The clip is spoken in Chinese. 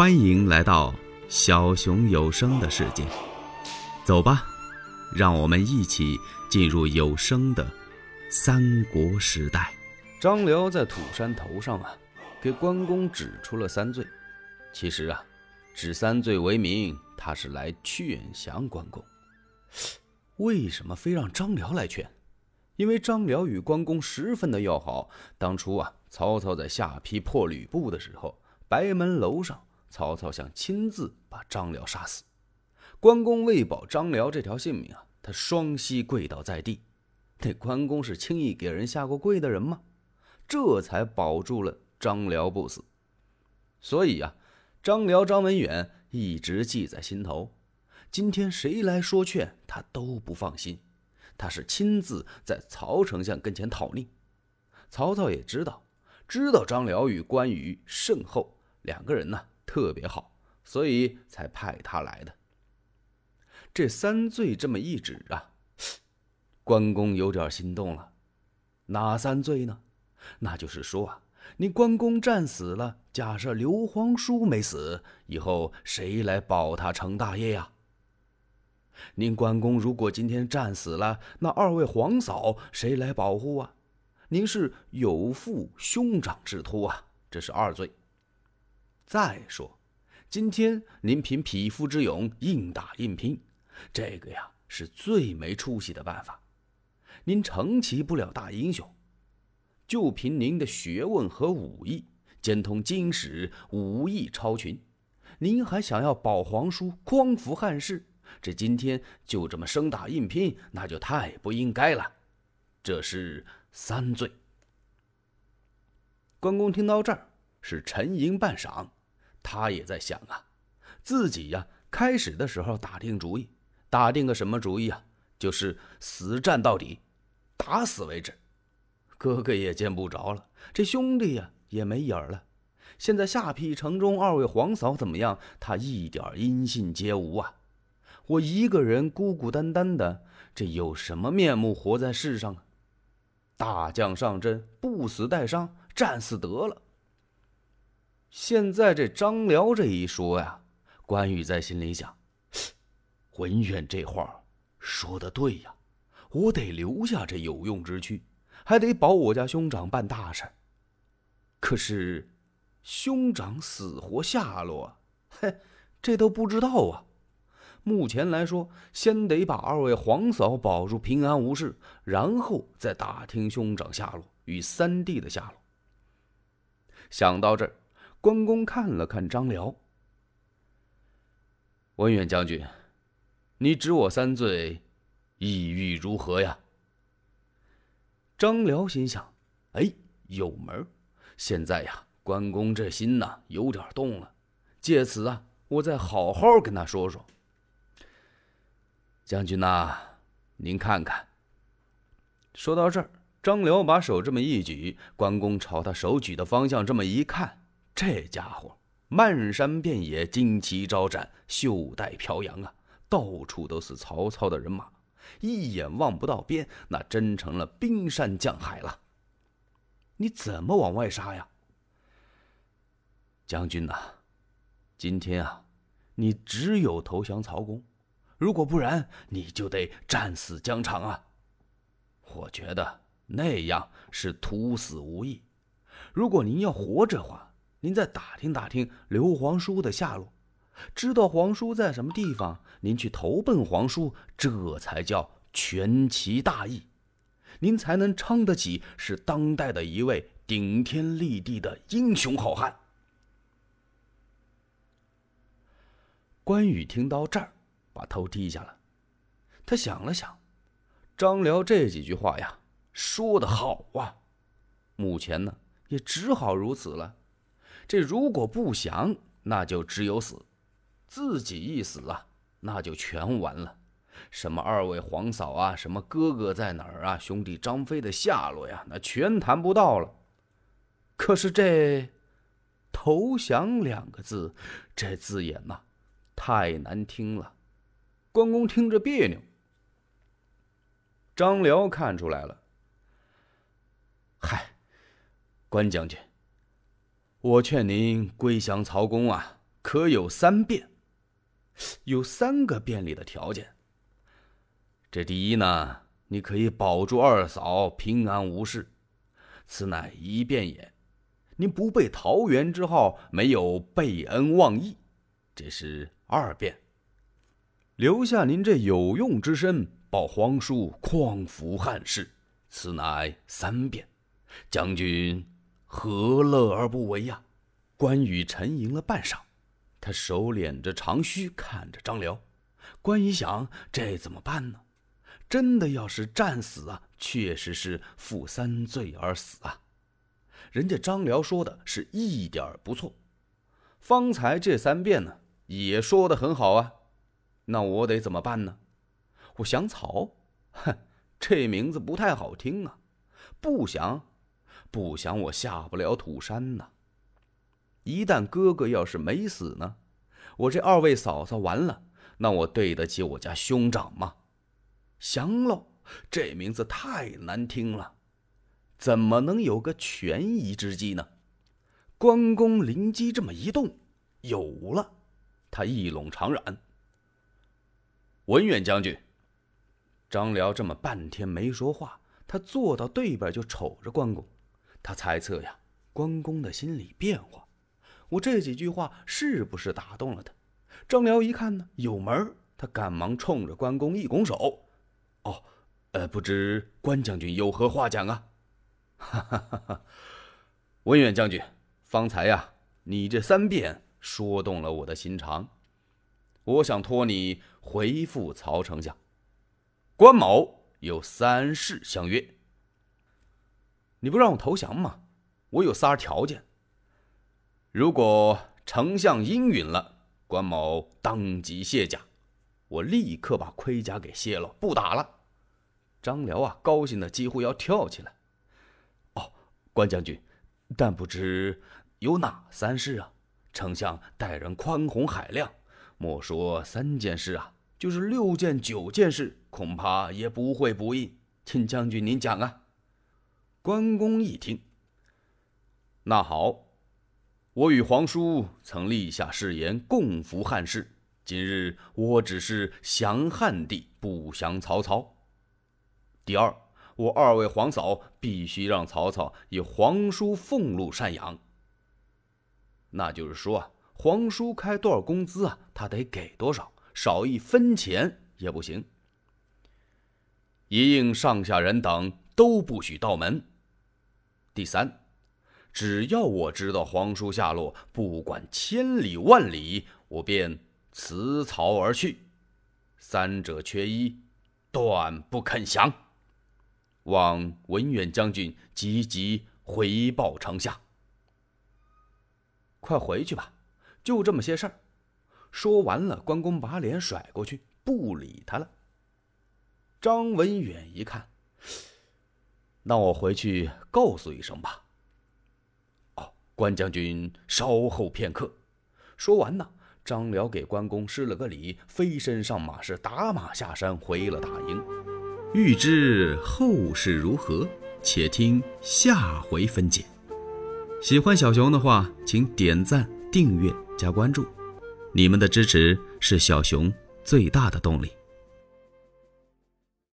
欢迎来到小熊有声的世界，走吧，让我们一起进入有声的三国时代。张辽在土山头上啊，给关公指出了三罪。其实啊，指三罪为名，他是来劝降关公。为什么非让张辽来劝？因为张辽与关公十分的要好。当初啊，曹操在下邳破吕布的时候，白门楼上。曹操想亲自把张辽杀死，关公为保张辽这条性命啊，他双膝跪倒在地。那关公是轻易给人下过跪的人吗？这才保住了张辽不死。所以啊，张辽、张文远一直记在心头。今天谁来说劝，他都不放心。他是亲自在曹丞相跟前讨令。曹操也知道，知道张辽与关羽甚厚，两个人呢。特别好，所以才派他来的。这三罪这么一指啊，关公有点心动了。哪三罪呢？那就是说啊，你关公战死了，假设刘皇叔没死，以后谁来保他成大业呀？您关公如果今天战死了，那二位皇嫂谁来保护啊？您是有负兄长之托啊，这是二罪。再说，今天您凭匹夫之勇硬打硬拼，这个呀是最没出息的办法。您成其不了大英雄，就凭您的学问和武艺，兼通经史，武艺超群。您还想要保皇叔、匡扶汉室？这今天就这么生打硬拼，那就太不应该了。这是三罪。关公听到这儿，是沉吟半晌。他也在想啊，自己呀，开始的时候打定主意，打定个什么主意啊？就是死战到底，打死为止。哥哥也见不着了，这兄弟呀也没影儿了。现在下邳城中二位皇嫂怎么样？他一点音信皆无啊！我一个人孤孤单单的，这有什么面目活在世上啊？大将上阵，不死带伤，战死得了。现在这张辽这一说呀，关羽在心里想：文远这话说的对呀，我得留下这有用之躯，还得保我家兄长办大事。可是，兄长死活下落，嘿，这都不知道啊。目前来说，先得把二位皇嫂保住平安无事，然后再打听兄长下落与三弟的下落。想到这儿。关公看了看张辽，文远将军，你指我三罪，意欲如何呀？张辽心想：哎，有门现在呀，关公这心呐有点动了，借此啊，我再好好跟他说说。将军呐，您看看。说到这儿，张辽把手这么一举，关公朝他手举的方向这么一看。这家伙漫山遍野，旌旗招展，袖带飘扬啊！到处都是曹操的人马，一眼望不到边，那真成了冰山降海了。你怎么往外杀呀，将军呐？今天啊，你只有投降曹公，如果不然，你就得战死疆场啊！我觉得那样是徒死无益。如果您要活着话，您再打听打听刘皇叔的下落，知道皇叔在什么地方，您去投奔皇叔，这才叫全其大义，您才能称得起是当代的一位顶天立地的英雄好汉。关羽听到这儿，把头低下了，他想了想，张辽这几句话呀，说的好啊，目前呢，也只好如此了。这如果不降，那就只有死。自己一死啊，那就全完了。什么二位皇嫂啊，什么哥哥在哪儿啊，兄弟张飞的下落呀，那全谈不到了。可是这投降两个字，这字眼呐，太难听了。关公听着别扭。张辽看出来了。嗨，关将军。我劝您归降曹公啊，可有三变，有三个便利的条件。这第一呢，你可以保住二嫂平安无事，此乃一变也。您不背桃园之号，没有背恩忘义，这是二变。留下您这有用之身，报皇叔匡扶汉室，此乃三变。将军何乐而不为呀？关羽沉吟了半晌，他手敛着长须，看着张辽。关羽想：这怎么办呢？真的要是战死啊，确实是负三罪而死啊。人家张辽说的是一点不错，方才这三遍呢也说的很好啊。那我得怎么办呢？我想草，哼，这名字不太好听啊。不想，不想，我下不了土山呐。一旦哥哥要是没死呢，我这二位嫂嫂完了，那我对得起我家兄长吗？降喽，这名字太难听了。怎么能有个权宜之计呢？关公灵机这么一动，有了，他一拢长髯。文远将军，张辽这么半天没说话，他坐到对边就瞅着关公，他猜测呀，关公的心理变化。我这几句话是不是打动了他？张辽一看呢，有门他赶忙冲着关公一拱手：“哦，呃，不知关将军有何话讲啊？”哈哈哈！哈，文远将军，方才呀，你这三遍说动了我的心肠，我想托你回复曹丞相，关某有三事相约。你不让我投降吗？我有仨条件。如果丞相应允了，关某当即卸甲，我立刻把盔甲给卸了，不打了。张辽啊，高兴的几乎要跳起来。哦关将军，但不知有哪三事啊？丞相待人宽宏海量，莫说三件事啊，就是六件、九件事，恐怕也不会不应。请将军您讲啊。关公一听，那好，我与皇叔曾立下誓言，共扶汉室。今日我只是降汉帝，不降曹操。第二。我二位皇嫂必须让曹操以皇叔俸禄赡养。那就是说啊，皇叔开多少工资啊，他得给多少，少一分钱也不行。一应上下人等都不许到门。第三，只要我知道皇叔下落，不管千里万里，我便辞曹而去。三者缺一，断不肯降。望文远将军急急回报丞相。快回去吧，就这么些事儿。说完了，关公把脸甩过去，不理他了。张文远一看，那我回去告诉一声吧。哦，关将军稍后片刻。说完呢，张辽给关公施了个礼，飞身上马，是打马下山，回了大营。欲知后事如何，且听下回分解。喜欢小熊的话，请点赞、订阅、加关注，你们的支持是小熊最大的动力。